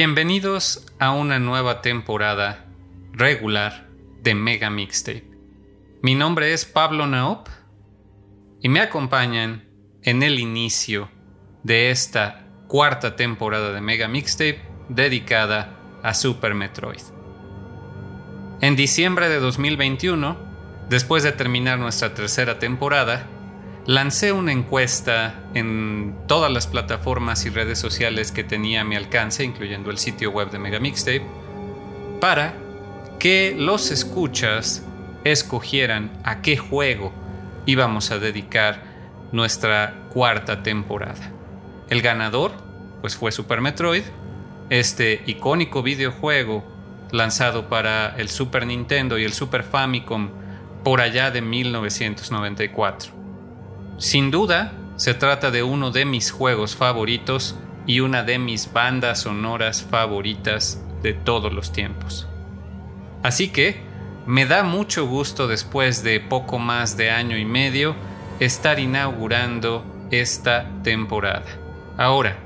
Bienvenidos a una nueva temporada regular de Mega Mixtape. Mi nombre es Pablo Naop y me acompañan en el inicio de esta cuarta temporada de Mega Mixtape dedicada a Super Metroid. En diciembre de 2021, después de terminar nuestra tercera temporada, lancé una encuesta en todas las plataformas y redes sociales que tenía a mi alcance, incluyendo el sitio web de Mega Mixtape, para que los escuchas escogieran a qué juego íbamos a dedicar nuestra cuarta temporada. El ganador, pues fue Super Metroid, este icónico videojuego lanzado para el Super Nintendo y el Super Famicom por allá de 1994. Sin duda, se trata de uno de mis juegos favoritos y una de mis bandas sonoras favoritas de todos los tiempos. Así que, me da mucho gusto después de poco más de año y medio estar inaugurando esta temporada. Ahora,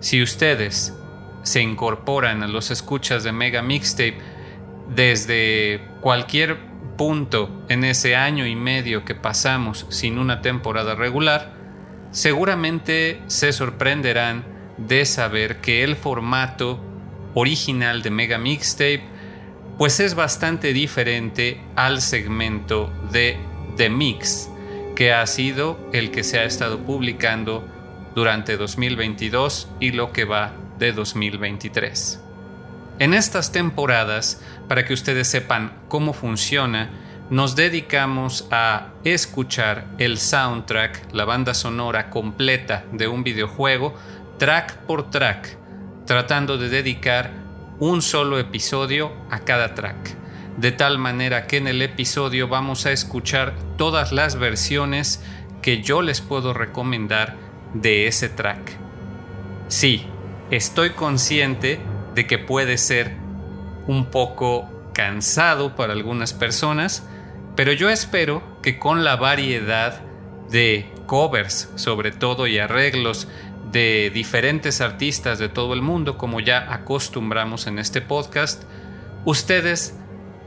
si ustedes se incorporan a los escuchas de Mega Mixtape desde cualquier punto en ese año y medio que pasamos sin una temporada regular, seguramente se sorprenderán de saber que el formato original de Mega Mixtape pues es bastante diferente al segmento de The Mix, que ha sido el que se ha estado publicando durante 2022 y lo que va de 2023. En estas temporadas, para que ustedes sepan cómo funciona, nos dedicamos a escuchar el soundtrack, la banda sonora completa de un videojuego, track por track, tratando de dedicar un solo episodio a cada track. De tal manera que en el episodio vamos a escuchar todas las versiones que yo les puedo recomendar de ese track. Sí, estoy consciente de que puede ser un poco cansado para algunas personas, pero yo espero que con la variedad de covers, sobre todo, y arreglos de diferentes artistas de todo el mundo, como ya acostumbramos en este podcast, ustedes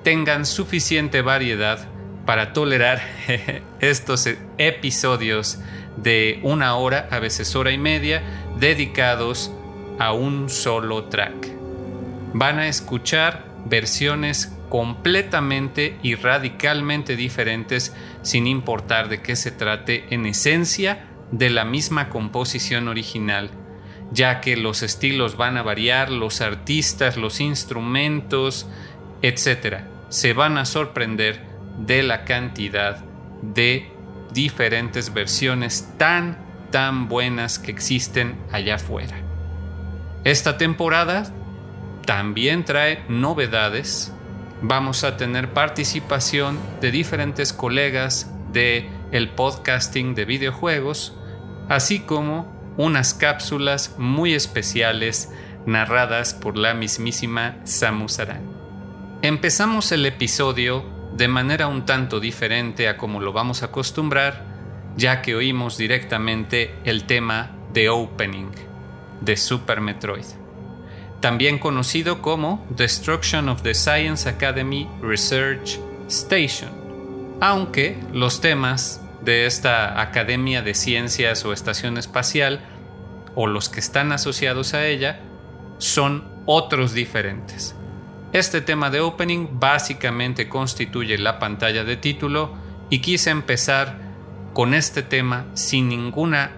tengan suficiente variedad para tolerar estos episodios de una hora, a veces hora y media, dedicados a un solo track. Van a escuchar versiones completamente y radicalmente diferentes sin importar de qué se trate en esencia de la misma composición original, ya que los estilos van a variar, los artistas, los instrumentos, etc. Se van a sorprender de la cantidad de diferentes versiones tan, tan buenas que existen allá afuera. Esta temporada también trae novedades. Vamos a tener participación de diferentes colegas de el podcasting de videojuegos así como unas cápsulas muy especiales narradas por la mismísima Samus Aran. Empezamos el episodio de manera un tanto diferente a como lo vamos a acostumbrar, ya que oímos directamente el tema de Opening de Super Metroid, también conocido como Destruction of the Science Academy Research Station, aunque los temas de esta Academia de Ciencias o Estación Espacial, o los que están asociados a ella, son otros diferentes. Este tema de opening básicamente constituye la pantalla de título y quise empezar con este tema sin ninguna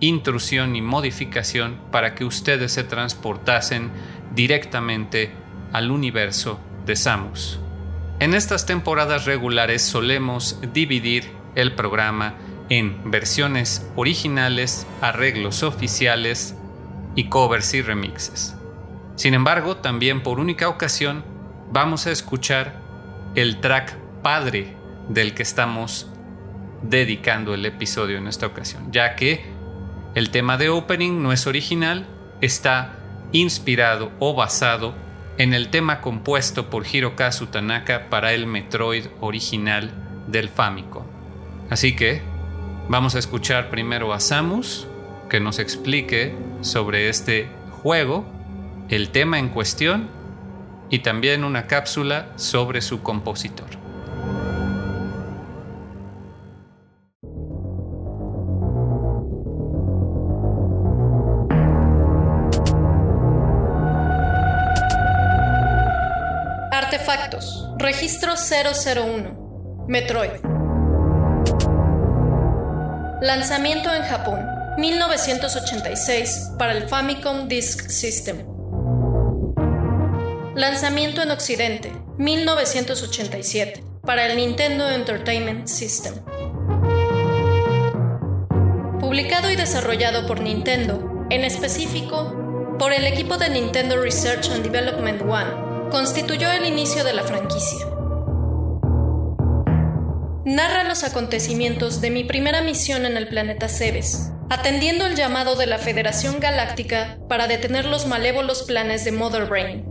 intrusión ni modificación para que ustedes se transportasen directamente al universo de Samus. En estas temporadas regulares solemos dividir el programa en versiones originales, arreglos oficiales y covers y remixes. Sin embargo, también por única ocasión vamos a escuchar el track padre del que estamos dedicando el episodio en esta ocasión, ya que el tema de opening no es original, está inspirado o basado en el tema compuesto por Hirokazu Tanaka para el Metroid original del Famicom. Así que vamos a escuchar primero a Samus que nos explique sobre este juego el tema en cuestión y también una cápsula sobre su compositor. Artefactos. Registro 001. Metroid. Lanzamiento en Japón. 1986 para el Famicom Disk System. Lanzamiento en Occidente, 1987, para el Nintendo Entertainment System. Publicado y desarrollado por Nintendo, en específico por el equipo de Nintendo Research and Development One, constituyó el inicio de la franquicia. Narra los acontecimientos de mi primera misión en el planeta Cebes, atendiendo el llamado de la Federación Galáctica para detener los malévolos planes de Mother Brain,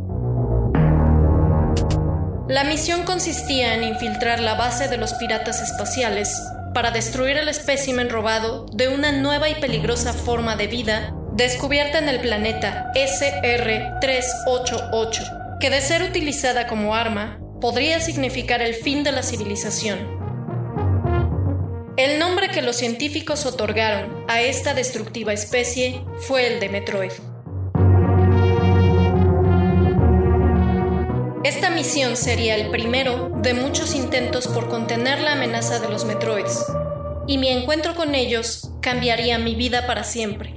la misión consistía en infiltrar la base de los piratas espaciales para destruir el espécimen robado de una nueva y peligrosa forma de vida descubierta en el planeta SR-388, que de ser utilizada como arma podría significar el fin de la civilización. El nombre que los científicos otorgaron a esta destructiva especie fue el de Metroid. Esta misión sería el primero de muchos intentos por contener la amenaza de los Metroids, y mi encuentro con ellos cambiaría mi vida para siempre.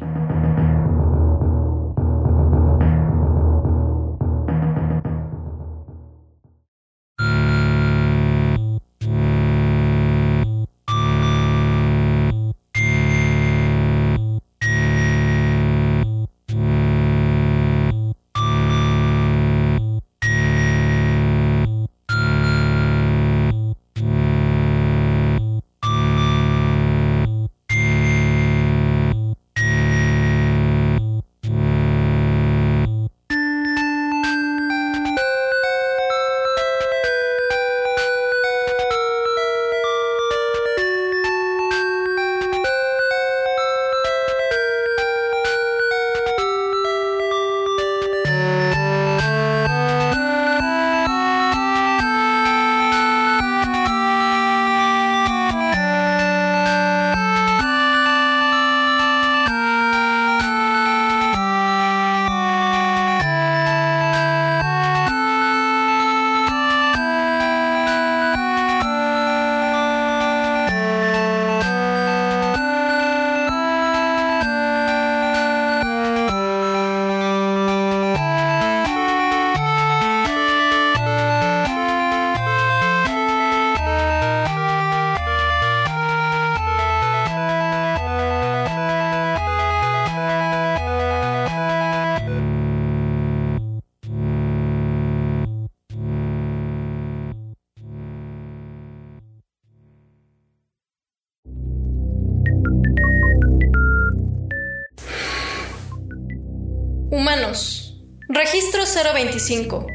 025.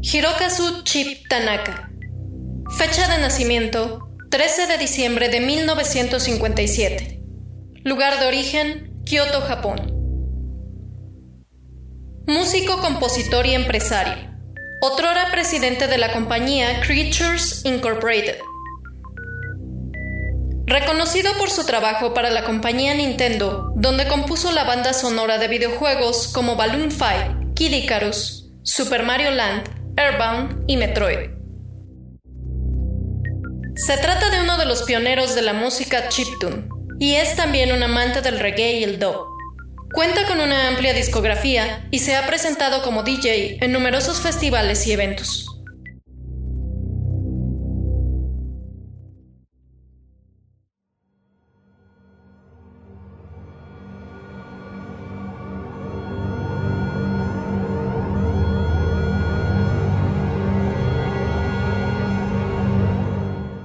Hirokazu Chip Tanaka. Fecha de nacimiento 13 de diciembre de 1957. Lugar de origen Kyoto, Japón. Músico, compositor y empresario. Otrora presidente de la compañía Creatures Incorporated. Reconocido por su trabajo para la compañía Nintendo, donde compuso la banda sonora de videojuegos como Balloon Fight, Kid Icarus, Super Mario Land, Airbound y Metroid. Se trata de uno de los pioneros de la música chiptune, y es también un amante del reggae y el dub. Cuenta con una amplia discografía y se ha presentado como DJ en numerosos festivales y eventos.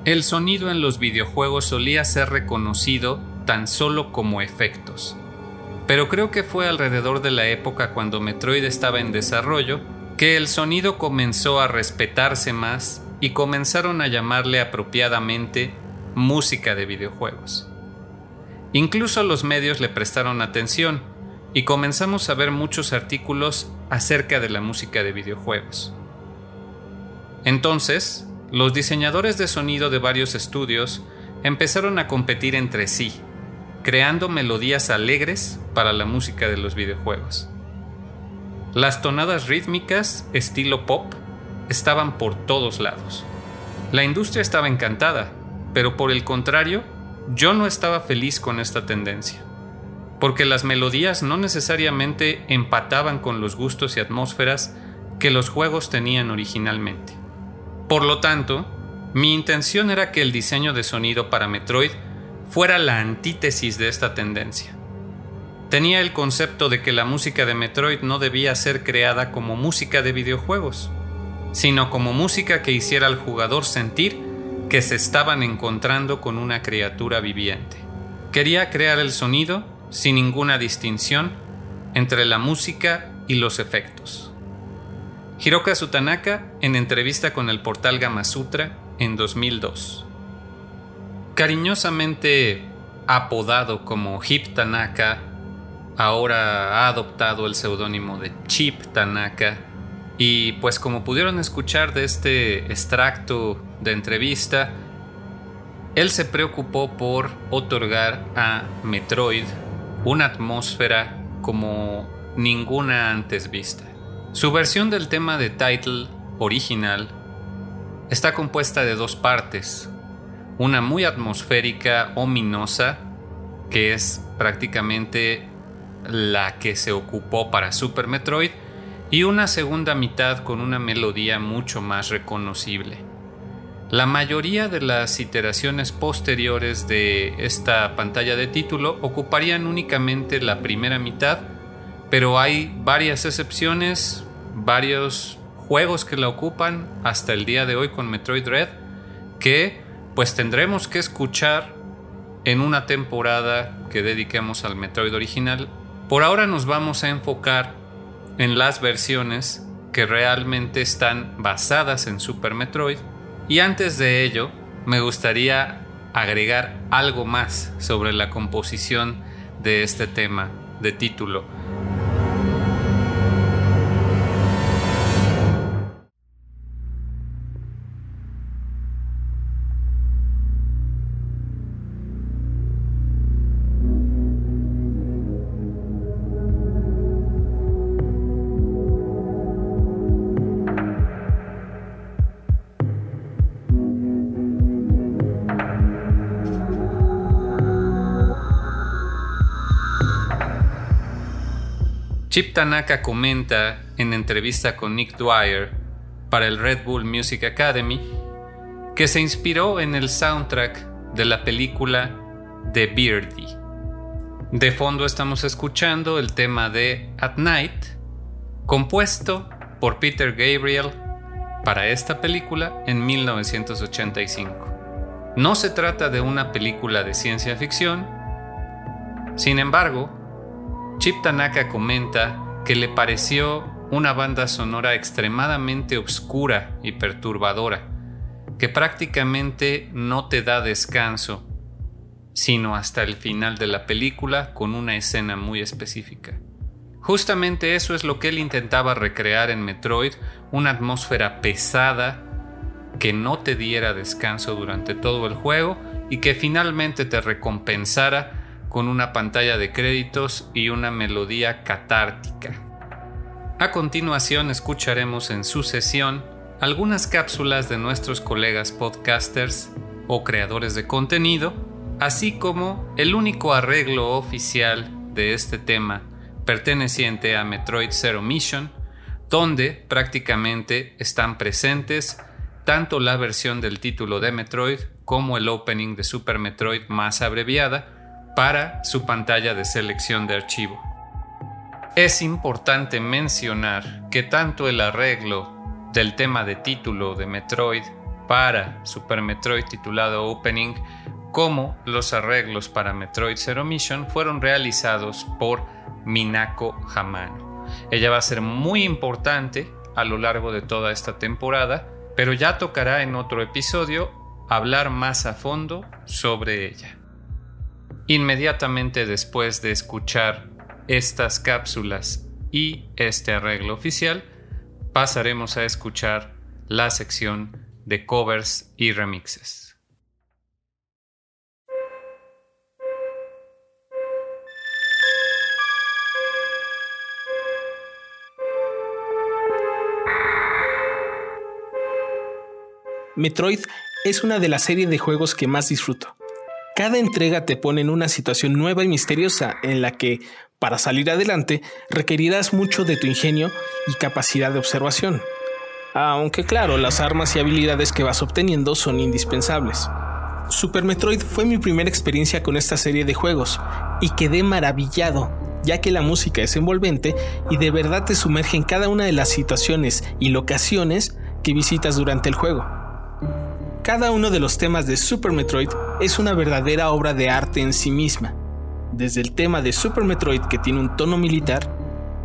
El sonido en los videojuegos solía ser reconocido tan solo como efectos, pero creo que fue alrededor de la época cuando Metroid estaba en desarrollo que el sonido comenzó a respetarse más y comenzaron a llamarle apropiadamente música de videojuegos. Incluso los medios le prestaron atención y comenzamos a ver muchos artículos acerca de la música de videojuegos. Entonces, los diseñadores de sonido de varios estudios empezaron a competir entre sí creando melodías alegres para la música de los videojuegos. Las tonadas rítmicas, estilo pop, estaban por todos lados. La industria estaba encantada, pero por el contrario, yo no estaba feliz con esta tendencia, porque las melodías no necesariamente empataban con los gustos y atmósferas que los juegos tenían originalmente. Por lo tanto, mi intención era que el diseño de sonido para Metroid fuera la antítesis de esta tendencia. Tenía el concepto de que la música de Metroid no debía ser creada como música de videojuegos, sino como música que hiciera al jugador sentir que se estaban encontrando con una criatura viviente. Quería crear el sonido sin ninguna distinción entre la música y los efectos. Hiroka Sutanaka en entrevista con el portal Gamasutra en 2002 cariñosamente apodado como Hip Tanaka, ahora ha adoptado el seudónimo de Chip Tanaka. Y pues como pudieron escuchar de este extracto de entrevista, él se preocupó por otorgar a Metroid una atmósfera como ninguna antes vista. Su versión del tema de title original está compuesta de dos partes, una muy atmosférica, ominosa, que es prácticamente la que se ocupó para Super Metroid, y una segunda mitad con una melodía mucho más reconocible. La mayoría de las iteraciones posteriores de esta pantalla de título ocuparían únicamente la primera mitad, pero hay varias excepciones, varios juegos que la ocupan hasta el día de hoy con Metroid Red, que pues tendremos que escuchar en una temporada que dediquemos al Metroid original. Por ahora nos vamos a enfocar en las versiones que realmente están basadas en Super Metroid. Y antes de ello, me gustaría agregar algo más sobre la composición de este tema de título. Chip Tanaka comenta en entrevista con Nick Dwyer para el Red Bull Music Academy que se inspiró en el soundtrack de la película The Beardy. De fondo estamos escuchando el tema de At Night, compuesto por Peter Gabriel para esta película en 1985. No se trata de una película de ciencia ficción, sin embargo, Chip Tanaka comenta que le pareció una banda sonora extremadamente oscura y perturbadora, que prácticamente no te da descanso, sino hasta el final de la película con una escena muy específica. Justamente eso es lo que él intentaba recrear en Metroid, una atmósfera pesada que no te diera descanso durante todo el juego y que finalmente te recompensara con una pantalla de créditos y una melodía catártica. A continuación escucharemos en sucesión algunas cápsulas de nuestros colegas podcasters o creadores de contenido, así como el único arreglo oficial de este tema perteneciente a Metroid Zero Mission, donde prácticamente están presentes tanto la versión del título de Metroid como el opening de Super Metroid más abreviada para su pantalla de selección de archivo. Es importante mencionar que tanto el arreglo del tema de título de Metroid para Super Metroid titulado Opening como los arreglos para Metroid Zero Mission fueron realizados por Minako Hamano. Ella va a ser muy importante a lo largo de toda esta temporada, pero ya tocará en otro episodio hablar más a fondo sobre ella. Inmediatamente después de escuchar estas cápsulas y este arreglo oficial, pasaremos a escuchar la sección de covers y remixes. Metroid es una de las series de juegos que más disfruto. Cada entrega te pone en una situación nueva y misteriosa en la que, para salir adelante, requerirás mucho de tu ingenio y capacidad de observación. Aunque claro, las armas y habilidades que vas obteniendo son indispensables. Super Metroid fue mi primera experiencia con esta serie de juegos y quedé maravillado, ya que la música es envolvente y de verdad te sumerge en cada una de las situaciones y locaciones que visitas durante el juego. Cada uno de los temas de Super Metroid es una verdadera obra de arte en sí misma, desde el tema de Super Metroid que tiene un tono militar,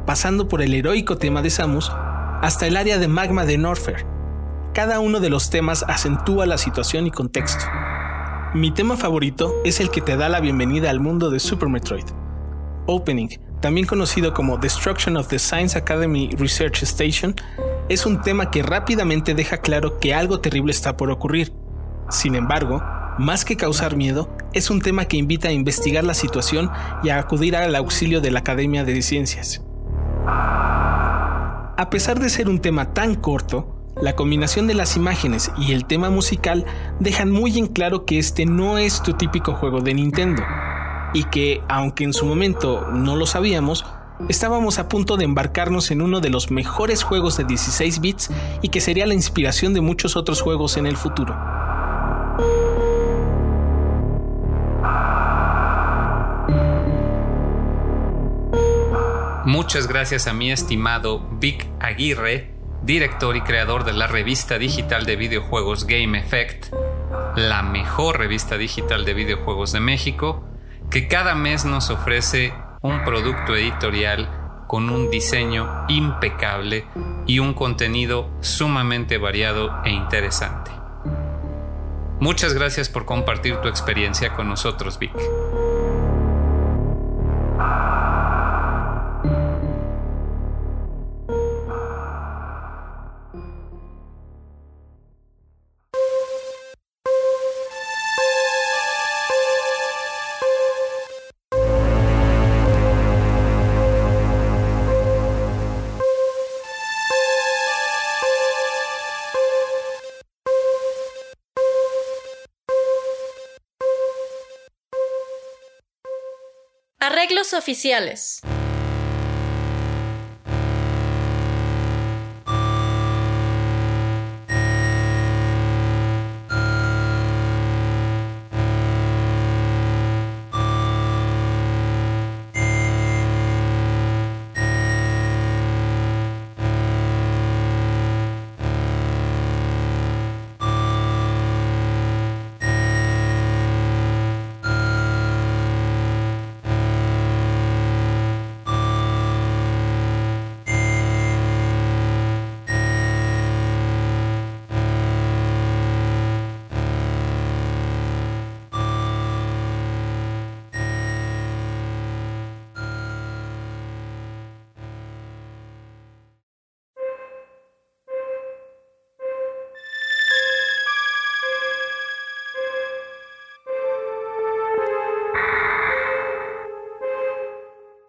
pasando por el heroico tema de Samus, hasta el área de magma de Norfair. Cada uno de los temas acentúa la situación y contexto. Mi tema favorito es el que te da la bienvenida al mundo de Super Metroid. Opening, también conocido como Destruction of the Science Academy Research Station, es un tema que rápidamente deja claro que algo terrible está por ocurrir. Sin embargo, más que causar miedo, es un tema que invita a investigar la situación y a acudir al auxilio de la Academia de Ciencias. A pesar de ser un tema tan corto, la combinación de las imágenes y el tema musical dejan muy en claro que este no es tu típico juego de Nintendo, y que, aunque en su momento no lo sabíamos, estábamos a punto de embarcarnos en uno de los mejores juegos de 16 bits y que sería la inspiración de muchos otros juegos en el futuro. Muchas gracias a mi estimado Vic Aguirre, director y creador de la revista digital de videojuegos Game Effect, la mejor revista digital de videojuegos de México, que cada mes nos ofrece un producto editorial con un diseño impecable y un contenido sumamente variado e interesante. Muchas gracias por compartir tu experiencia con nosotros, Vic. Oficiales.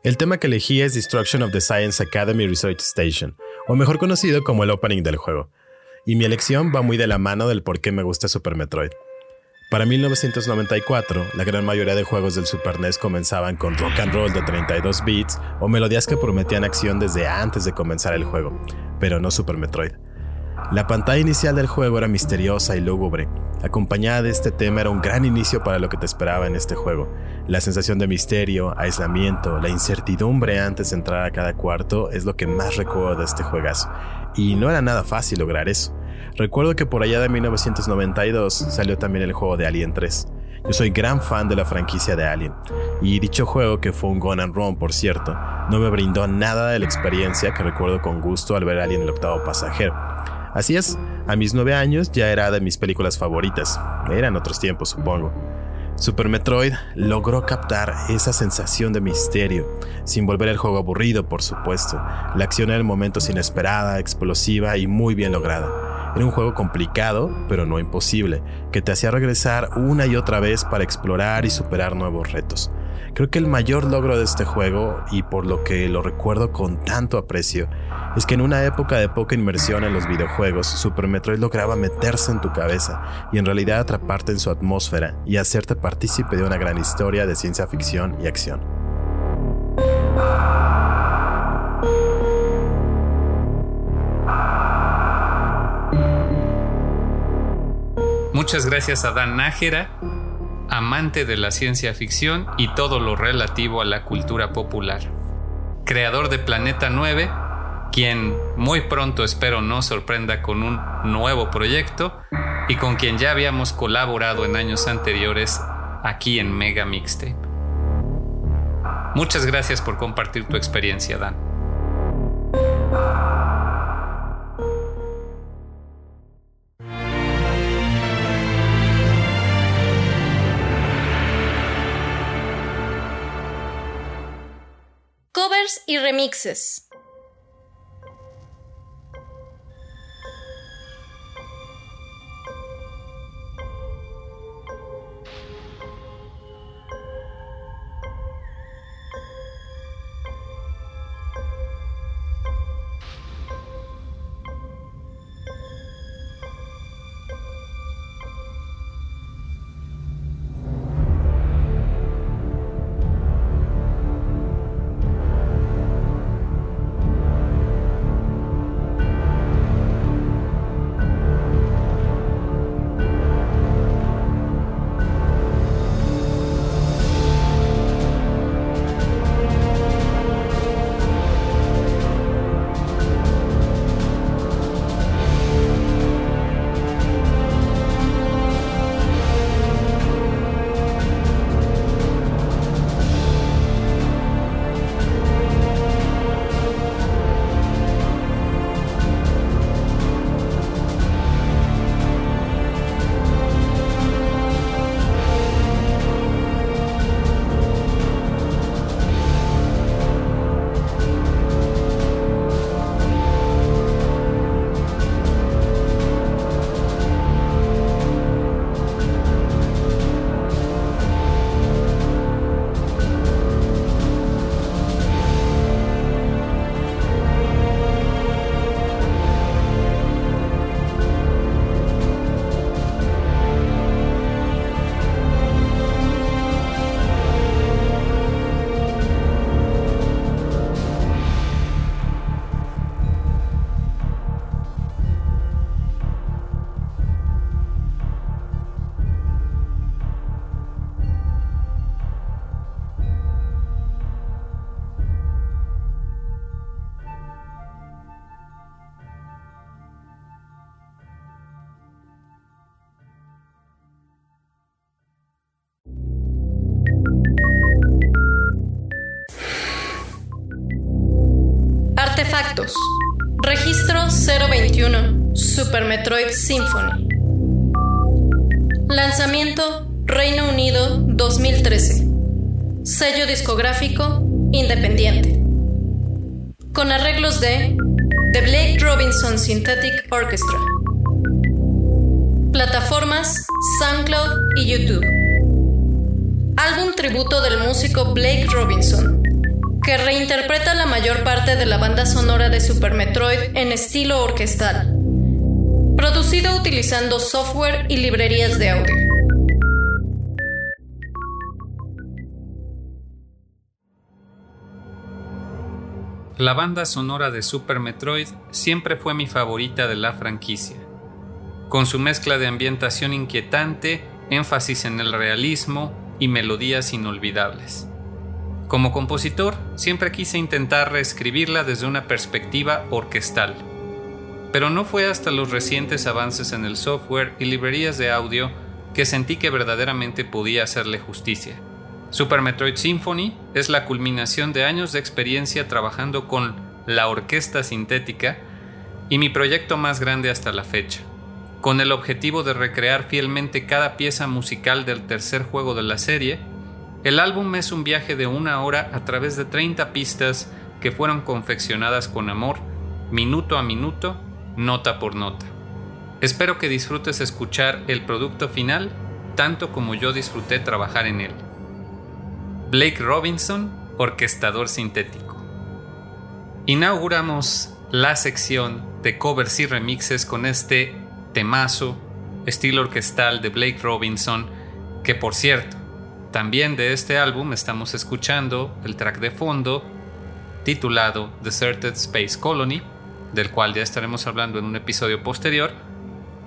El tema que elegí es Destruction of the Science Academy Research Station, o mejor conocido como el opening del juego. Y mi elección va muy de la mano del por qué me gusta Super Metroid. Para 1994, la gran mayoría de juegos del Super NES comenzaban con rock and roll de 32 bits o melodías que prometían acción desde antes de comenzar el juego, pero no Super Metroid. La pantalla inicial del juego era misteriosa y lúgubre. Acompañada de este tema era un gran inicio para lo que te esperaba en este juego. La sensación de misterio, aislamiento, la incertidumbre antes de entrar a cada cuarto es lo que más recuerdo de este juegazo. Y no era nada fácil lograr eso. Recuerdo que por allá de 1992 salió también el juego de Alien 3. Yo soy gran fan de la franquicia de Alien, y dicho juego, que fue un Gun and Run por cierto, no me brindó nada de la experiencia que recuerdo con gusto al ver Alien el octavo pasajero. Así es, a mis nueve años ya era de mis películas favoritas, eran otros tiempos supongo. Super Metroid logró captar esa sensación de misterio, sin volver el juego aburrido, por supuesto. La acción era en momentos inesperada, explosiva y muy bien lograda. Era un juego complicado, pero no imposible, que te hacía regresar una y otra vez para explorar y superar nuevos retos. Creo que el mayor logro de este juego, y por lo que lo recuerdo con tanto aprecio, es que en una época de poca inmersión en los videojuegos, Super Metroid lograba meterse en tu cabeza y en realidad atraparte en su atmósfera y hacerte partícipe de una gran historia de ciencia ficción y acción. Muchas gracias a Dan Nájera, amante de la ciencia ficción y todo lo relativo a la cultura popular. Creador de Planeta 9, quien muy pronto espero nos sorprenda con un nuevo proyecto y con quien ya habíamos colaborado en años anteriores aquí en Mega Mixtape. Muchas gracias por compartir tu experiencia, Dan. Y remixes. Registro 021 Super Metroid Symphony. Lanzamiento Reino Unido 2013. Sello discográfico independiente. Con arreglos de The Blake Robinson Synthetic Orchestra. Plataformas SoundCloud y YouTube. Álbum tributo del músico Blake Robinson que reinterpreta la mayor parte de la banda sonora de Super Metroid en estilo orquestal, producido utilizando software y librerías de audio. La banda sonora de Super Metroid siempre fue mi favorita de la franquicia. Con su mezcla de ambientación inquietante, énfasis en el realismo y melodías inolvidables. Como compositor, siempre quise intentar reescribirla desde una perspectiva orquestal. Pero no fue hasta los recientes avances en el software y librerías de audio que sentí que verdaderamente podía hacerle justicia. Super Metroid Symphony es la culminación de años de experiencia trabajando con la orquesta sintética y mi proyecto más grande hasta la fecha, con el objetivo de recrear fielmente cada pieza musical del tercer juego de la serie. El álbum es un viaje de una hora a través de 30 pistas que fueron confeccionadas con amor, minuto a minuto, nota por nota. Espero que disfrutes escuchar el producto final tanto como yo disfruté trabajar en él. Blake Robinson, orquestador sintético. Inauguramos la sección de covers y remixes con este temazo, estilo orquestal de Blake Robinson, que por cierto, también de este álbum estamos escuchando el track de fondo titulado Deserted Space Colony, del cual ya estaremos hablando en un episodio posterior,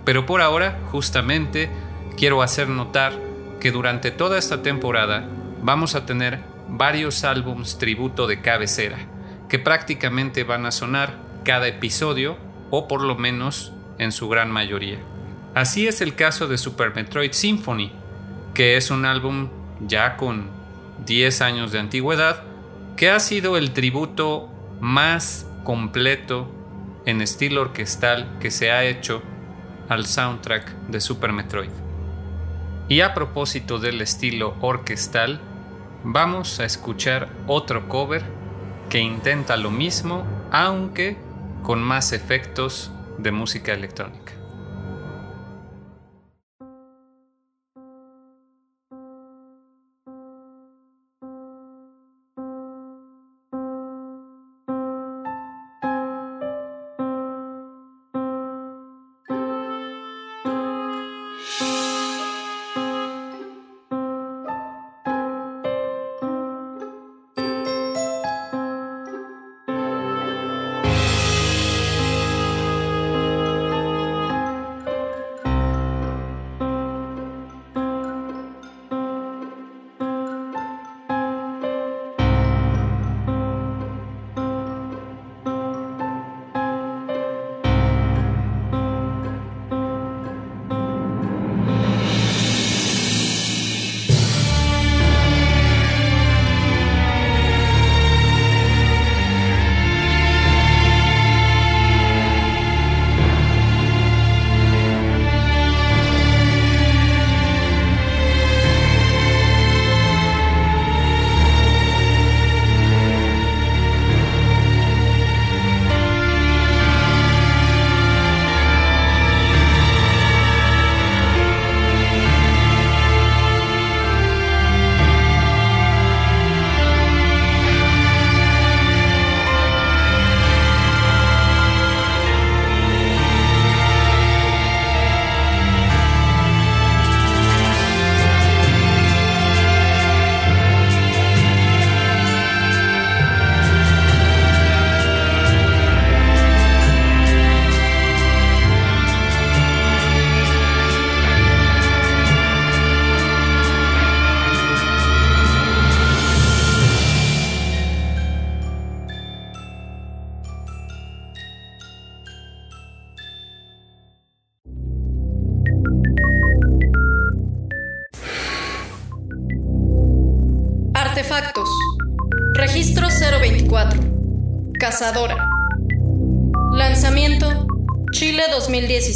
pero por ahora justamente quiero hacer notar que durante toda esta temporada vamos a tener varios álbums tributo de cabecera, que prácticamente van a sonar cada episodio, o por lo menos en su gran mayoría. Así es el caso de Super Metroid Symphony, que es un álbum ya con 10 años de antigüedad, que ha sido el tributo más completo en estilo orquestal que se ha hecho al soundtrack de Super Metroid. Y a propósito del estilo orquestal, vamos a escuchar otro cover que intenta lo mismo, aunque con más efectos de música electrónica.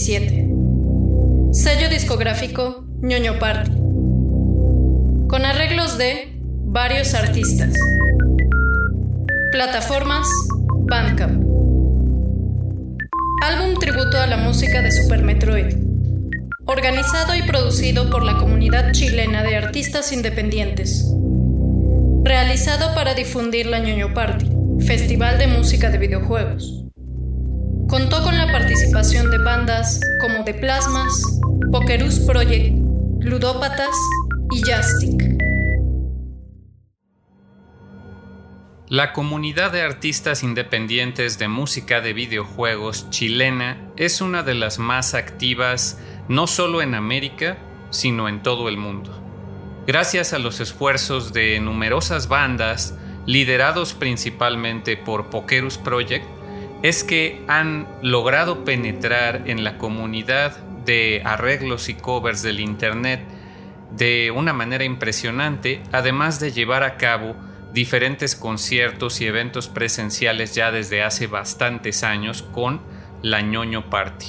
2017. Sello discográfico ñoño Party. Con arreglos de varios artistas. Plataformas Bandcamp. Álbum tributo a la música de Super Metroid. Organizado y producido por la comunidad chilena de artistas independientes. realizado para difundir la ñoño Party, festival de música de videojuegos. Contó con la participación de bandas como The Plasmas, Pokerus Project, Ludópatas y Jastic. La comunidad de artistas independientes de música de videojuegos chilena es una de las más activas no solo en América, sino en todo el mundo. Gracias a los esfuerzos de numerosas bandas, liderados principalmente por Pokerus Project, es que han logrado penetrar en la comunidad de arreglos y covers del Internet de una manera impresionante, además de llevar a cabo diferentes conciertos y eventos presenciales ya desde hace bastantes años con la ñoño Party.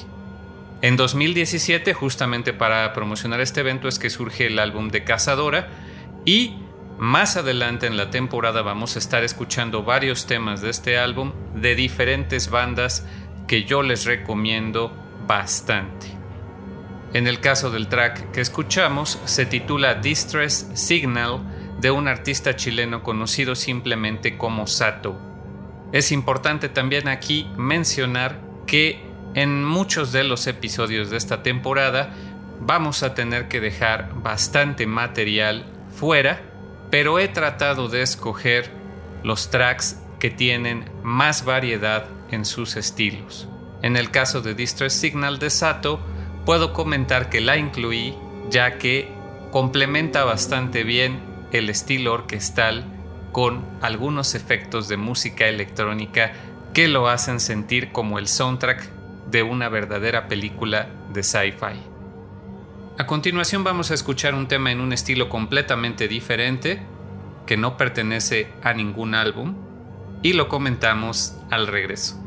En 2017, justamente para promocionar este evento, es que surge el álbum de Cazadora y más adelante en la temporada vamos a estar escuchando varios temas de este álbum de diferentes bandas que yo les recomiendo bastante. En el caso del track que escuchamos, se titula Distress Signal de un artista chileno conocido simplemente como Sato. Es importante también aquí mencionar que en muchos de los episodios de esta temporada vamos a tener que dejar bastante material fuera, pero he tratado de escoger los tracks que tienen más variedad en sus estilos. En el caso de Distress Signal de Sato, puedo comentar que la incluí ya que complementa bastante bien el estilo orquestal con algunos efectos de música electrónica que lo hacen sentir como el soundtrack de una verdadera película de sci-fi. A continuación vamos a escuchar un tema en un estilo completamente diferente que no pertenece a ningún álbum y lo comentamos al regreso.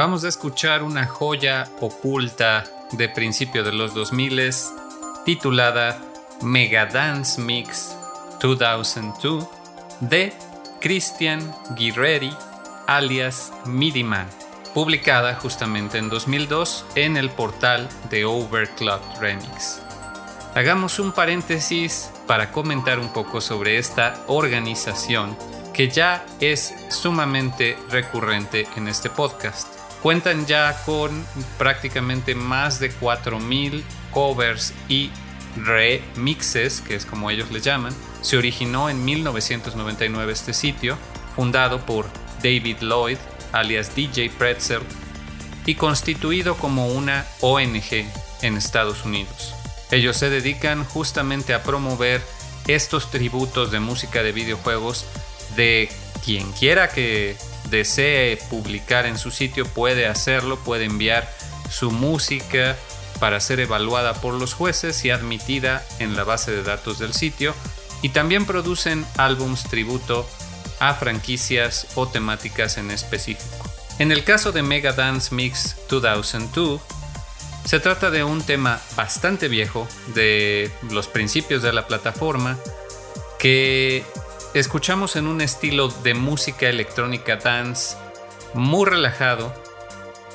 Acabamos de escuchar una joya oculta de principio de los 2000 titulada Mega Dance Mix 2002 de Christian Guerreri alias Midiman, publicada justamente en 2002 en el portal de Overclock Remix. Hagamos un paréntesis para comentar un poco sobre esta organización que ya es sumamente recurrente en este podcast. Cuentan ya con prácticamente más de 4.000 covers y remixes, que es como ellos le llaman. Se originó en 1999 este sitio, fundado por David Lloyd, alias DJ Pretzel, y constituido como una ONG en Estados Unidos. Ellos se dedican justamente a promover estos tributos de música de videojuegos de quien quiera que desee publicar en su sitio puede hacerlo, puede enviar su música para ser evaluada por los jueces y admitida en la base de datos del sitio. Y también producen álbums tributo a franquicias o temáticas en específico. En el caso de Mega Dance Mix 2002, se trata de un tema bastante viejo de los principios de la plataforma que escuchamos en un estilo de música electrónica dance muy relajado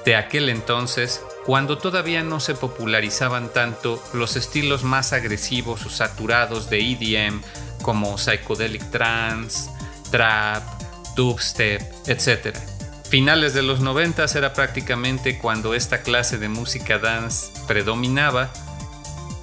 de aquel entonces, cuando todavía no se popularizaban tanto los estilos más agresivos o saturados de EDM como psychedelic trance, trap, dubstep, etc. Finales de los 90 era prácticamente cuando esta clase de música dance predominaba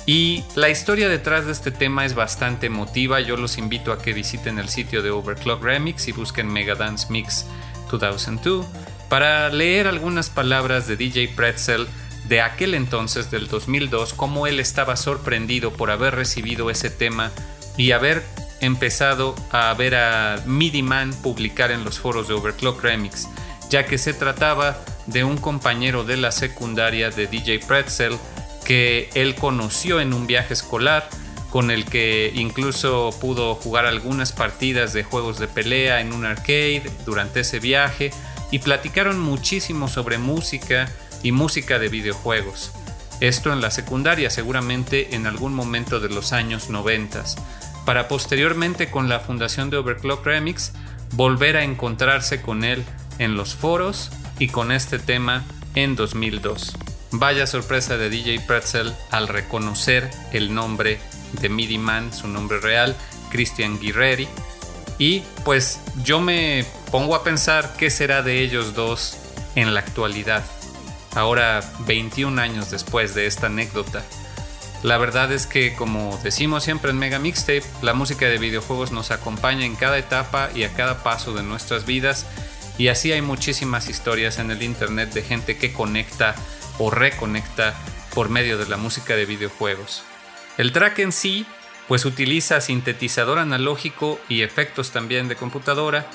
y la historia detrás de este tema es bastante emotiva. Yo los invito a que visiten el sitio de Overclock Remix y busquen Mega Dance Mix 2002 para leer algunas palabras de DJ Pretzel de aquel entonces, del 2002, cómo él estaba sorprendido por haber recibido ese tema y haber empezado a ver a Midi Man publicar en los foros de Overclock Remix, ya que se trataba de un compañero de la secundaria de DJ Pretzel que él conoció en un viaje escolar, con el que incluso pudo jugar algunas partidas de juegos de pelea en un arcade durante ese viaje y platicaron muchísimo sobre música y música de videojuegos. Esto en la secundaria, seguramente en algún momento de los años 90, para posteriormente con la fundación de Overclock Remix volver a encontrarse con él en los foros y con este tema en 2002. Vaya sorpresa de DJ Pretzel al reconocer el nombre de Midi Man, su nombre real, Christian Guerreri. Y pues yo me pongo a pensar qué será de ellos dos en la actualidad, ahora 21 años después de esta anécdota. La verdad es que, como decimos siempre en Mega Mixtape, la música de videojuegos nos acompaña en cada etapa y a cada paso de nuestras vidas. Y así hay muchísimas historias en el internet de gente que conecta o reconecta por medio de la música de videojuegos. El track en sí, pues utiliza sintetizador analógico y efectos también de computadora.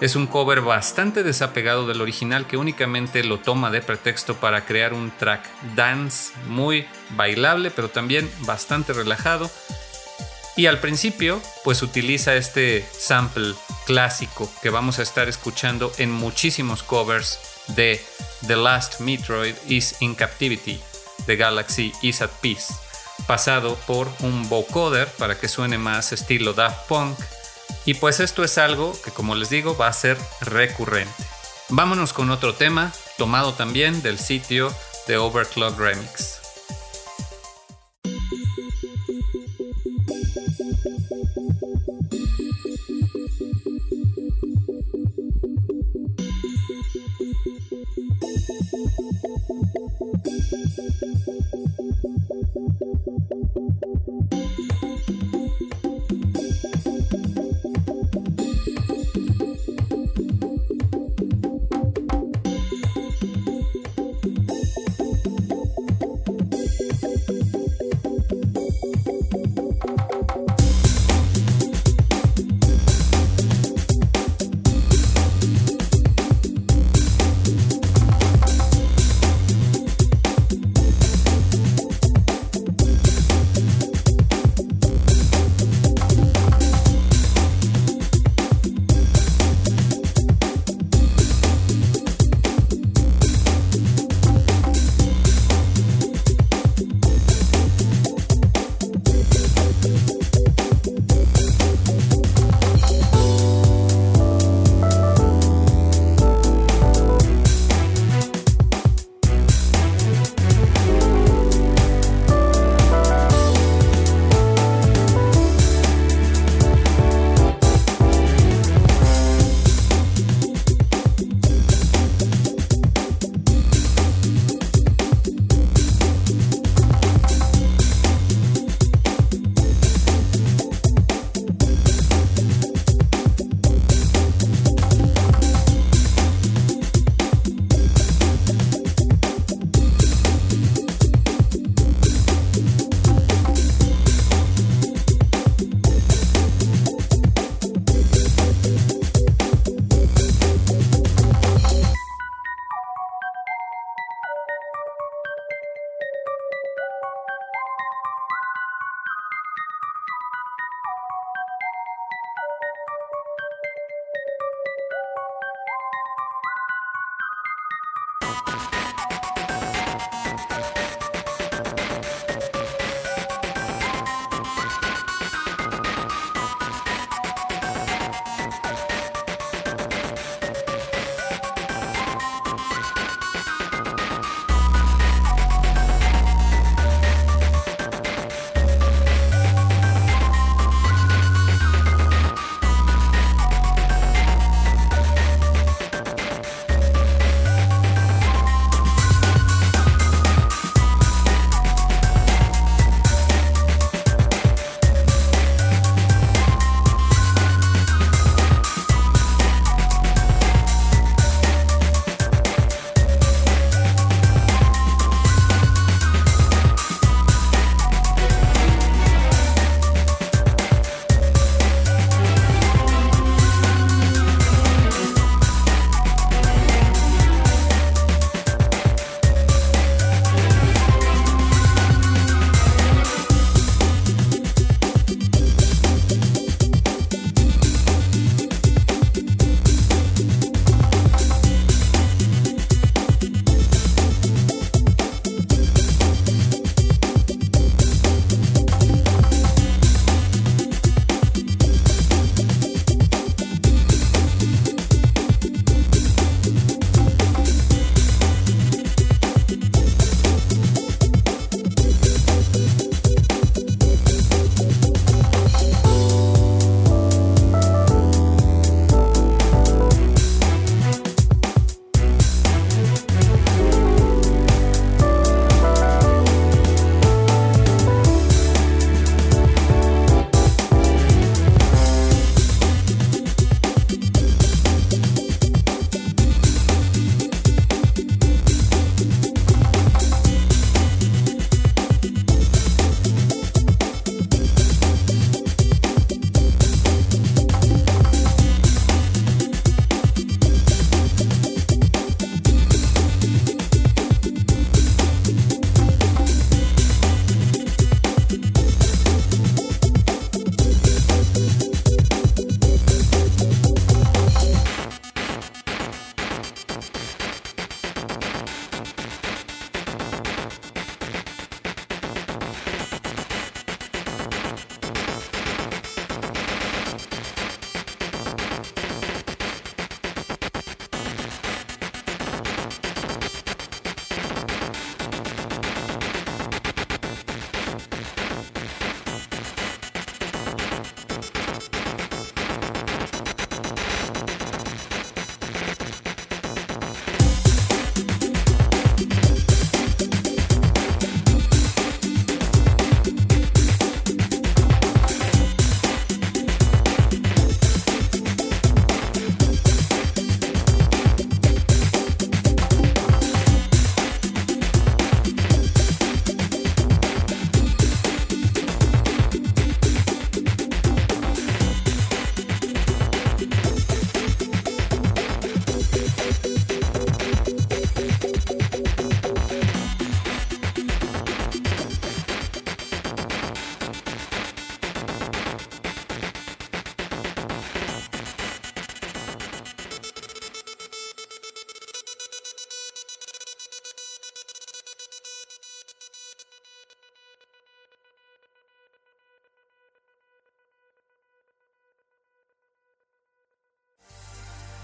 Es un cover bastante desapegado del original que únicamente lo toma de pretexto para crear un track dance muy bailable, pero también bastante relajado. Y al principio, pues utiliza este sample clásico que vamos a estar escuchando en muchísimos covers de The Last Metroid is in Captivity, The Galaxy is at Peace, pasado por un vocoder para que suene más estilo Daft Punk. Y pues esto es algo que como les digo va a ser recurrente. Vámonos con otro tema, tomado también del sitio de Overclock Remix.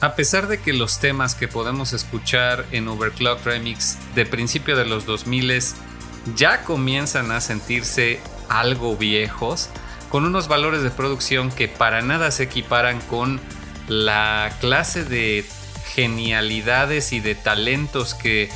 A pesar de que los temas que podemos escuchar en Overclock Remix de principio de los 2000 ya comienzan a sentirse algo viejos, con unos valores de producción que para nada se equiparan con la clase de genialidades y de talentos que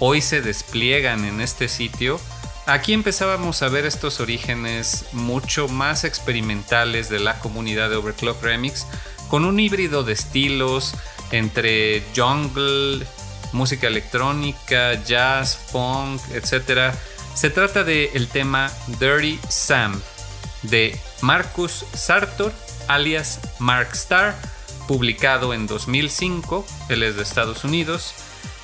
hoy se despliegan en este sitio, aquí empezábamos a ver estos orígenes mucho más experimentales de la comunidad de Overclock Remix, con un híbrido de estilos entre jungle, música electrónica, jazz, funk, etc. Se trata del el tema Dirty Sam de Marcus Sartor, alias Mark Starr, publicado en 2005, él es de Estados Unidos,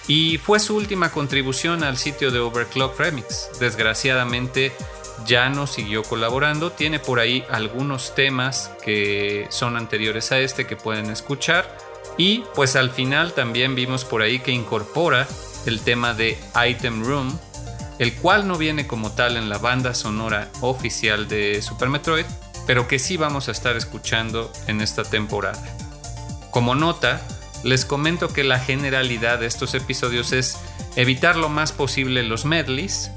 y fue su última contribución al sitio de Overclock Remix. Desgraciadamente, ya no siguió colaborando. Tiene por ahí algunos temas que son anteriores a este que pueden escuchar. Y pues al final también vimos por ahí que incorpora el tema de Item Room, el cual no viene como tal en la banda sonora oficial de Super Metroid, pero que sí vamos a estar escuchando en esta temporada. Como nota, les comento que la generalidad de estos episodios es evitar lo más posible los medleys,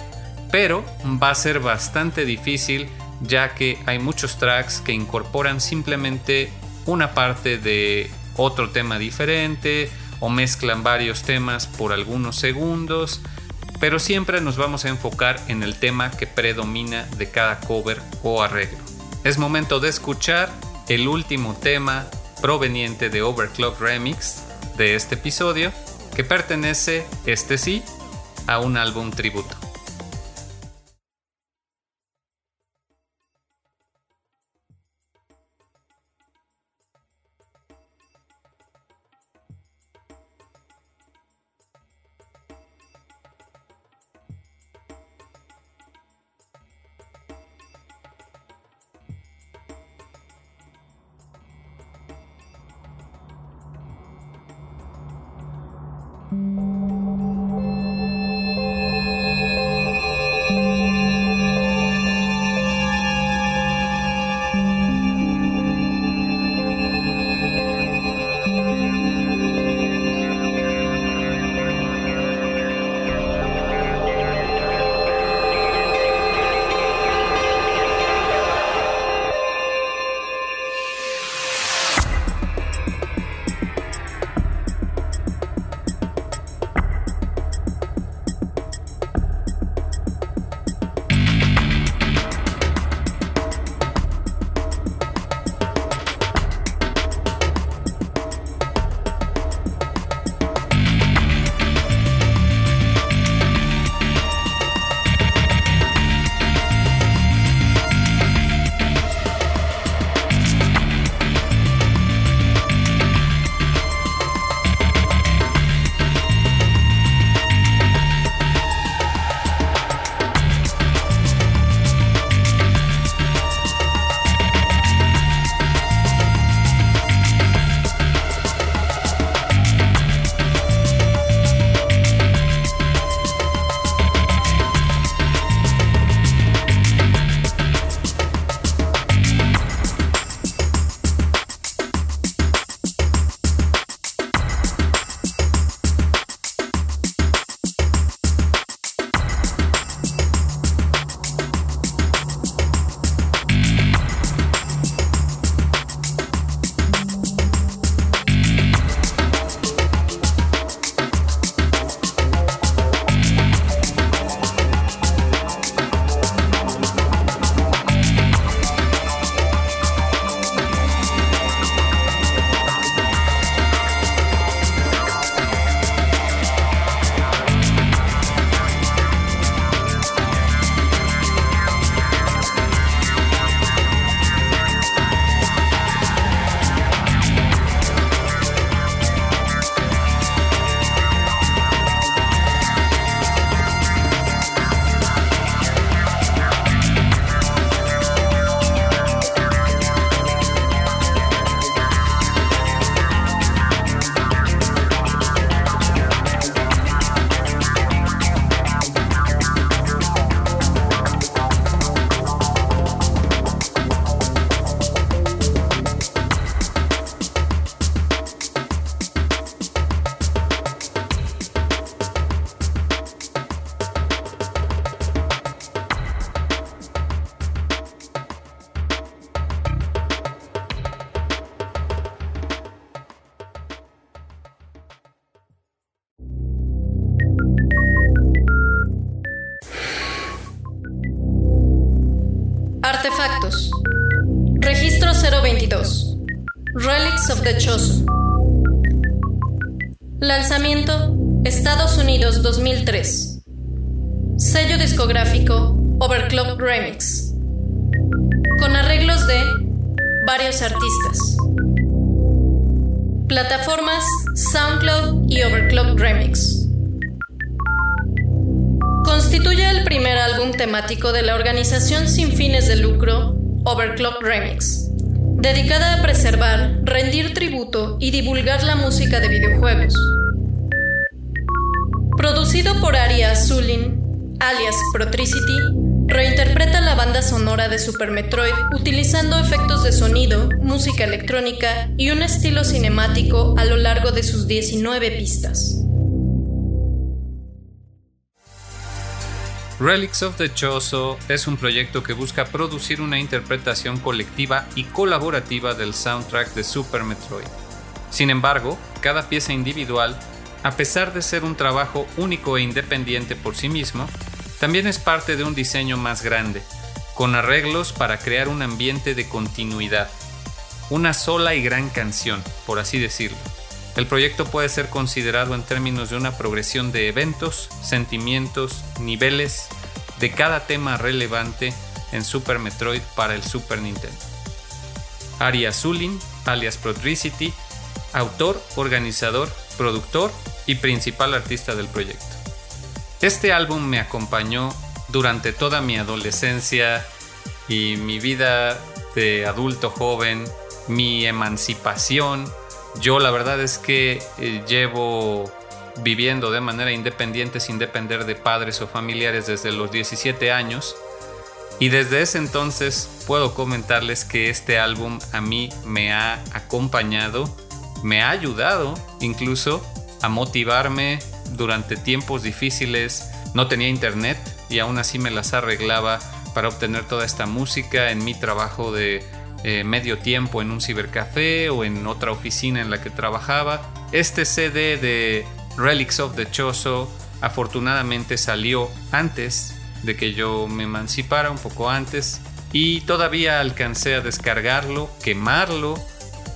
pero va a ser bastante difícil ya que hay muchos tracks que incorporan simplemente una parte de otro tema diferente o mezclan varios temas por algunos segundos, pero siempre nos vamos a enfocar en el tema que predomina de cada cover o arreglo. Es momento de escuchar el último tema proveniente de Overclock Remix de este episodio, que pertenece, este sí, a un álbum tributo. Música de videojuegos. Producido por Aria Azulin, alias Protricity, reinterpreta la banda sonora de Super Metroid utilizando efectos de sonido, música electrónica y un estilo cinemático a lo largo de sus 19 pistas. Relics of the Choso es un proyecto que busca producir una interpretación colectiva y colaborativa del soundtrack de Super Metroid. Sin embargo, cada pieza individual, a pesar de ser un trabajo único e independiente por sí mismo, también es parte de un diseño más grande, con arreglos para crear un ambiente de continuidad. Una sola y gran canción, por así decirlo. El proyecto puede ser considerado en términos de una progresión de eventos, sentimientos, niveles de cada tema relevante en Super Metroid para el Super Nintendo. Ari Zulin, alias Prodricity, autor, organizador, productor y principal artista del proyecto. Este álbum me acompañó durante toda mi adolescencia y mi vida de adulto joven, mi emancipación, yo la verdad es que eh, llevo viviendo de manera independiente sin depender de padres o familiares desde los 17 años. Y desde ese entonces puedo comentarles que este álbum a mí me ha acompañado, me ha ayudado incluso a motivarme durante tiempos difíciles. No tenía internet y aún así me las arreglaba para obtener toda esta música en mi trabajo de eh, medio tiempo en un cibercafé o en otra oficina en la que trabajaba. Este CD de Relics of the Choso afortunadamente salió antes de que yo me emancipara, un poco antes, y todavía alcancé a descargarlo, quemarlo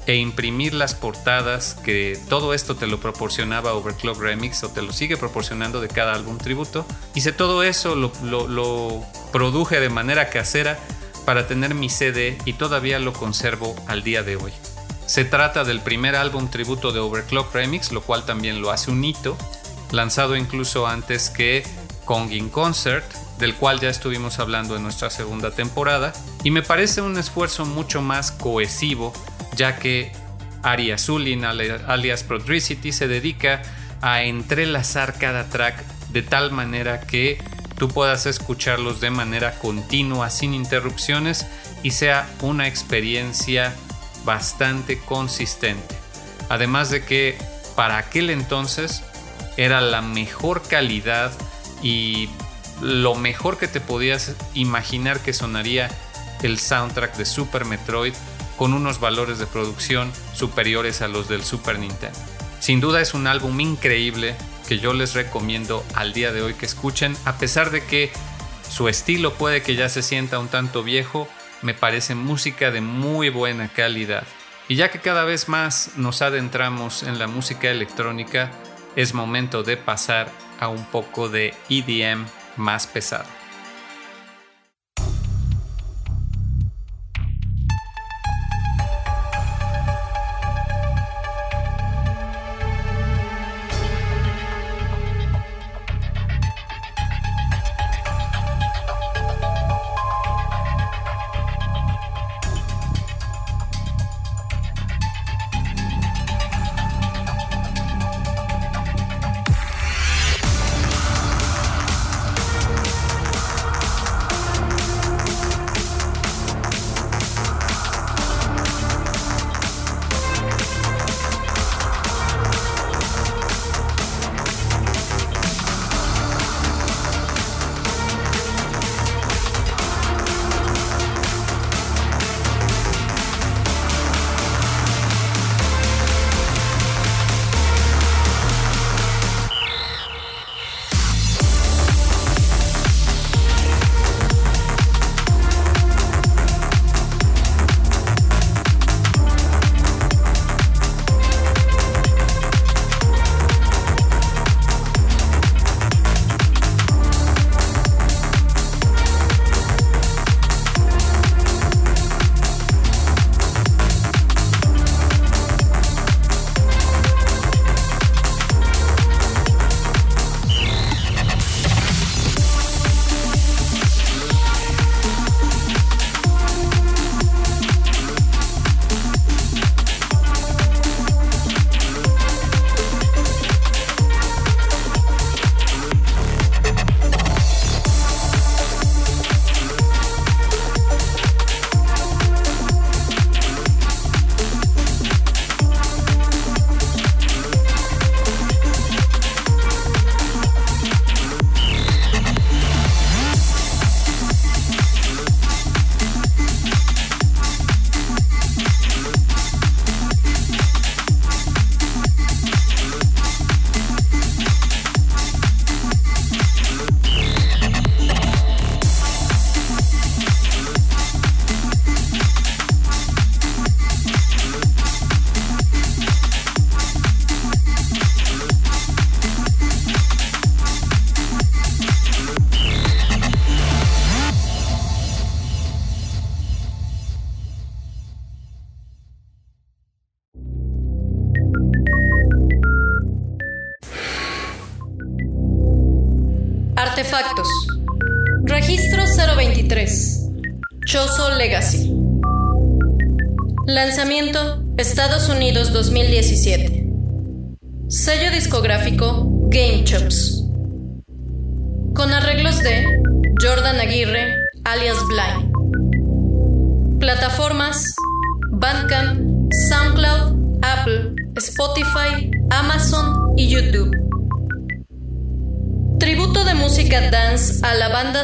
e imprimir las portadas que todo esto te lo proporcionaba Overclock Remix o te lo sigue proporcionando de cada álbum tributo. Hice todo eso, lo, lo produje de manera casera para tener mi CD y todavía lo conservo al día de hoy. Se trata del primer álbum tributo de Overclock Remix, lo cual también lo hace un hito, lanzado incluso antes que Kong in Concert, del cual ya estuvimos hablando en nuestra segunda temporada, y me parece un esfuerzo mucho más cohesivo, ya que Ari Azulin, alias Prodricity, se dedica a entrelazar cada track de tal manera que tú puedas escucharlos de manera continua, sin interrupciones y sea una experiencia bastante consistente. Además de que para aquel entonces era la mejor calidad y lo mejor que te podías imaginar que sonaría el soundtrack de Super Metroid con unos valores de producción superiores a los del Super Nintendo. Sin duda es un álbum increíble que yo les recomiendo al día de hoy que escuchen, a pesar de que su estilo puede que ya se sienta un tanto viejo, me parece música de muy buena calidad. Y ya que cada vez más nos adentramos en la música electrónica, es momento de pasar a un poco de EDM más pesado.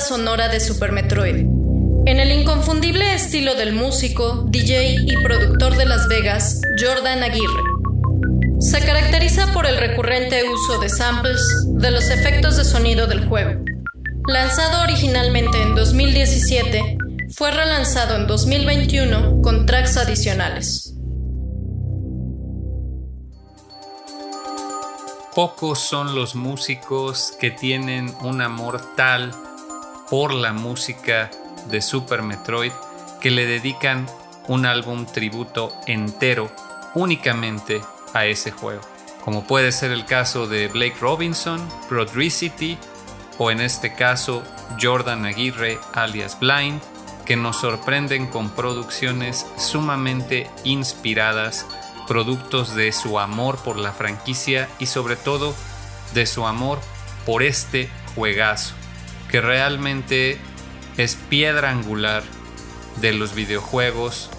Sonora de Super Metroid. En el inconfundible estilo del músico, DJ y productor de Las Vegas, Jordan Aguirre. Se caracteriza por el recurrente uso de samples de los efectos de sonido del juego. Lanzado originalmente en 2017, fue relanzado en 2021 con tracks adicionales. Pocos son los músicos que tienen un amor tal por la música de Super Metroid que le dedican un álbum tributo entero únicamente a ese juego, como puede ser el caso de Blake Robinson, Prodricity o en este caso Jordan Aguirre alias Blind, que nos sorprenden con producciones sumamente inspiradas, productos de su amor por la franquicia y sobre todo de su amor por este juegazo, realmente es piedra angular de los videojuegos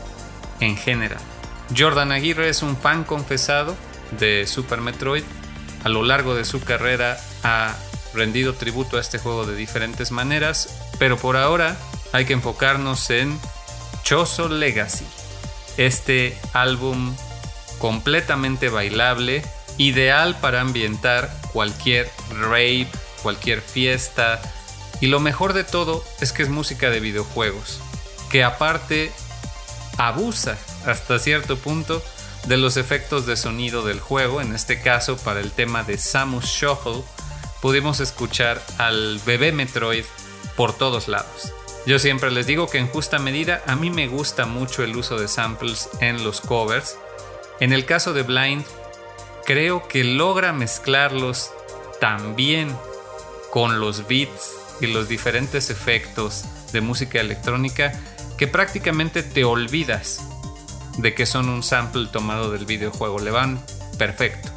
en general. Jordan Aguirre es un fan confesado de Super Metroid. A lo largo de su carrera ha rendido tributo a este juego de diferentes maneras, pero por ahora hay que enfocarnos en Choso Legacy, este álbum completamente bailable, ideal para ambientar cualquier rave, cualquier fiesta, y lo mejor de todo es que es música de videojuegos, que aparte abusa hasta cierto punto de los efectos de sonido del juego, en este caso para el tema de Samus Shuffle, pudimos escuchar al bebé Metroid por todos lados. Yo siempre les digo que en justa medida a mí me gusta mucho el uso de samples en los covers. En el caso de Blind, creo que logra mezclarlos tan bien con los beats y los diferentes efectos de música electrónica que prácticamente te olvidas de que son un sample tomado del videojuego. Le van perfecto.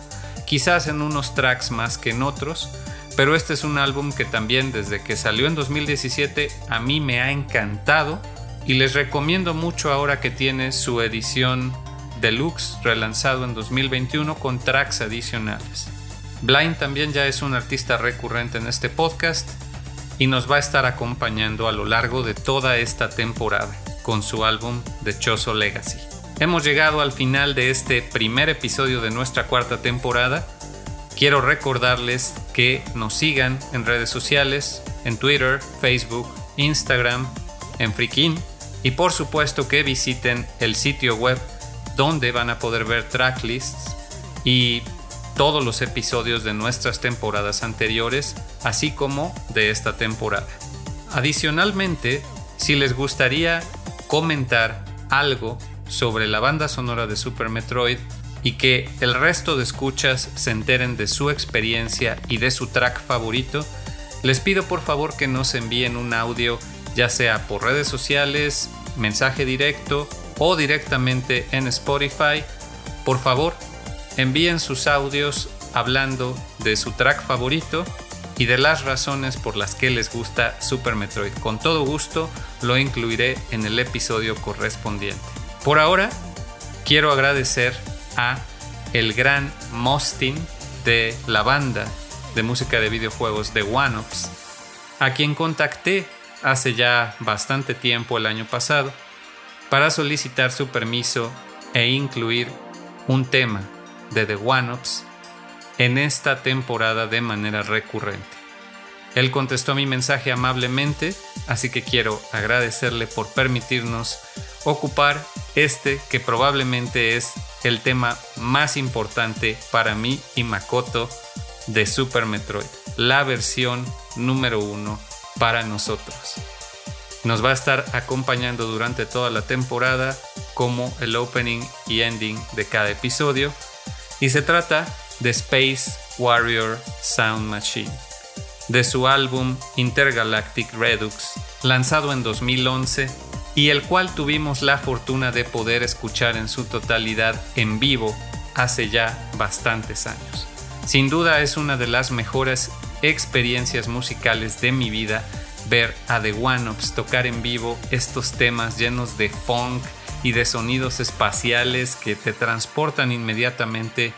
Quizás en unos tracks más que en otros, pero este es un álbum que también desde que salió en 2017 a mí me ha encantado y les recomiendo mucho ahora que tiene su edición deluxe relanzado en 2021 con tracks adicionales. Blind también ya es un artista recurrente en este podcast y nos va a estar acompañando a lo largo de toda esta temporada con su álbum The Choso Legacy. Hemos llegado al final de este primer episodio de nuestra cuarta temporada Quiero recordarles que nos sigan en redes sociales, en Twitter, Facebook, Instagram, en Freakin y por supuesto que visiten el sitio web donde van a poder ver tracklists y todos los episodios de nuestras temporadas anteriores, así como de esta temporada. Adicionalmente, si les gustaría comentar algo sobre la banda sonora de Super Metroid, y que el resto de escuchas se enteren de su experiencia y de su track favorito, les pido por favor que nos envíen un audio ya sea por redes sociales, mensaje directo o directamente en Spotify. Por favor, envíen sus audios hablando de su track favorito y de las razones por las que les gusta Super Metroid. Con todo gusto lo incluiré en el episodio correspondiente. Por ahora, quiero agradecer a el gran Mostin de la banda de música de videojuegos de OneUps, a quien contacté hace ya bastante tiempo el año pasado para solicitar su permiso e incluir un tema de The OneUps en esta temporada de manera recurrente. Él contestó mi mensaje amablemente, así que quiero agradecerle por permitirnos ocupar este que probablemente es el tema más importante para mí y Makoto de Super Metroid, la versión número uno para nosotros. Nos va a estar acompañando durante toda la temporada como el opening y ending de cada episodio y se trata de Space Warrior Sound Machine. de su álbum Intergalactic Redux, lanzado en 2011 y el cual tuvimos la fortuna de poder escuchar en su totalidad en vivo hace ya bastantes años. Sin duda es una de las mejores experiencias musicales de mi vida ver a The One-Ups tocar en vivo estos temas llenos de funk y de sonidos espaciales que te transportan inmediatamente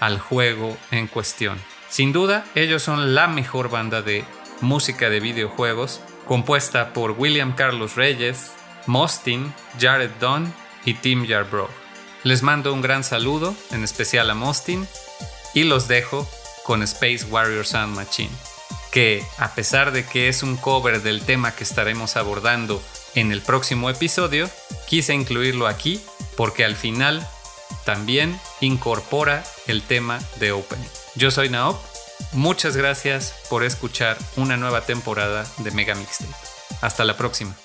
al juego en cuestión. Sin duda, ellos son la mejor banda de música de videojuegos, compuesta por William Carlos Reyes, Mostin, Jared Dunn y Tim Yarbrough. Les mando un gran saludo, en especial a Mostin, y los dejo con Space Warrior Sound Machine, que a pesar de que es un cover del tema que estaremos abordando en el próximo episodio, quise incluirlo aquí porque al final también incorpora el tema de opening. Yo soy Naop, muchas gracias por escuchar una nueva temporada de Mega Mixtape. Hasta la próxima.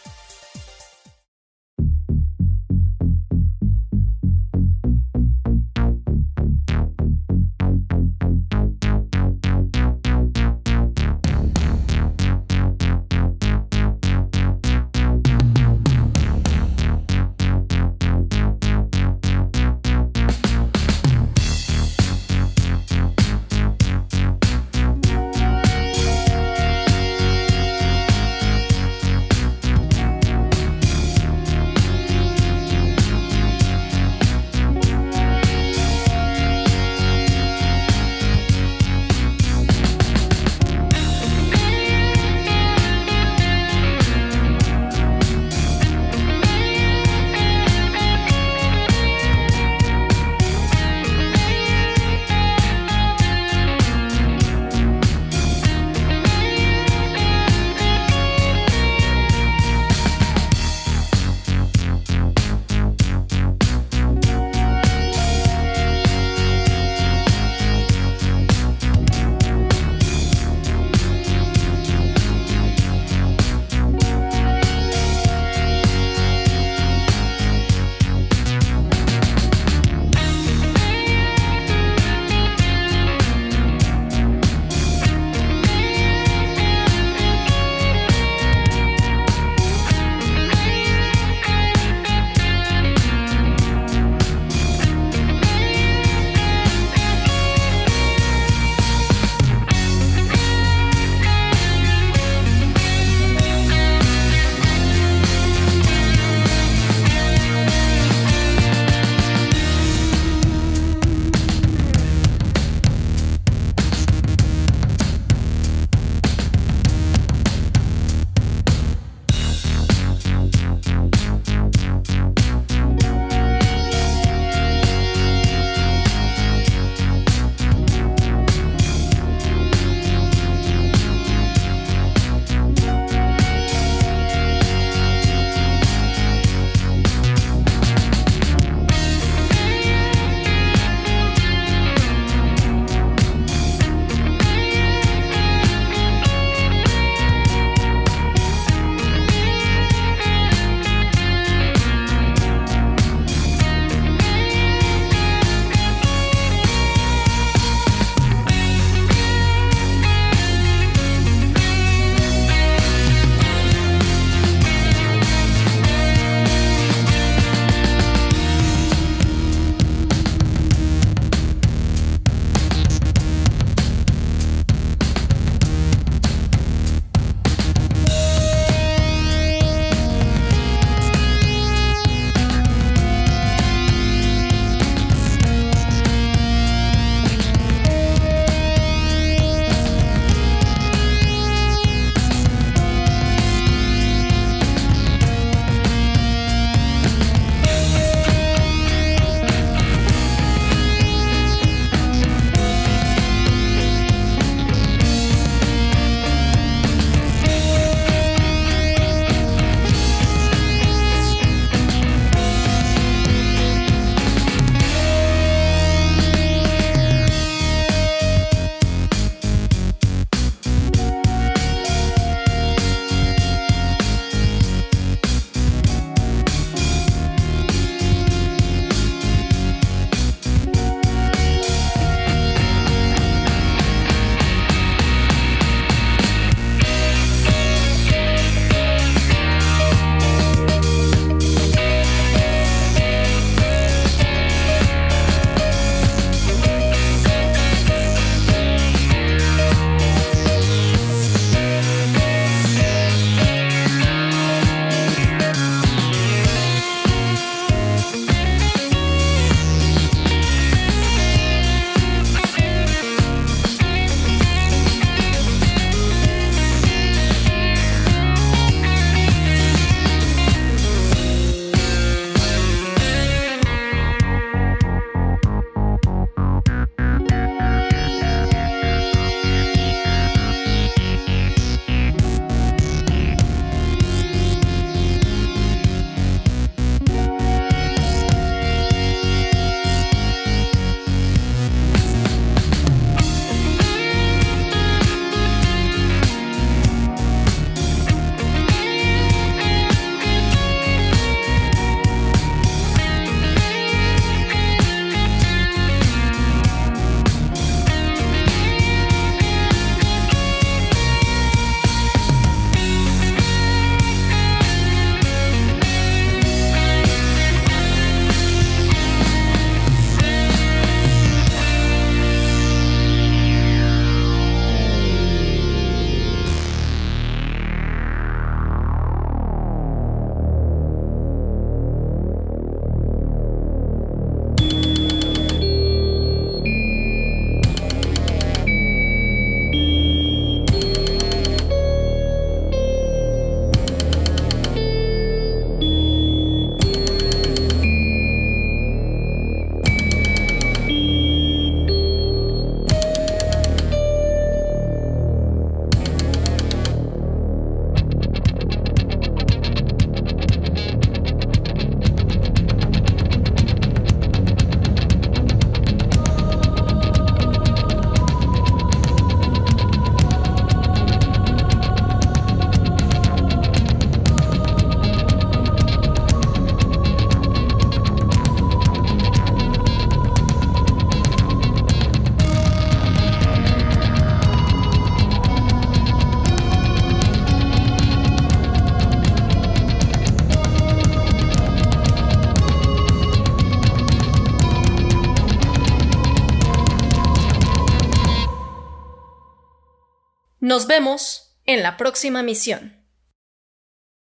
Nos vemos en la próxima misión.